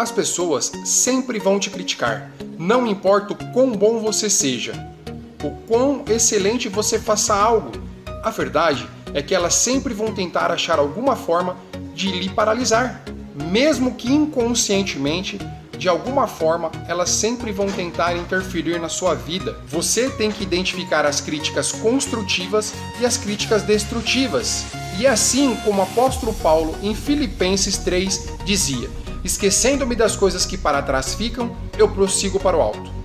As pessoas sempre vão te criticar, não importa o quão bom você seja, o quão excelente você faça algo. A verdade é que elas sempre vão tentar achar alguma forma de lhe paralisar, mesmo que inconscientemente de alguma forma, elas sempre vão tentar interferir na sua vida. Você tem que identificar as críticas construtivas e as críticas destrutivas. E assim como o apóstolo Paulo em Filipenses 3 dizia: Esquecendo-me das coisas que para trás ficam, eu prossigo para o alto.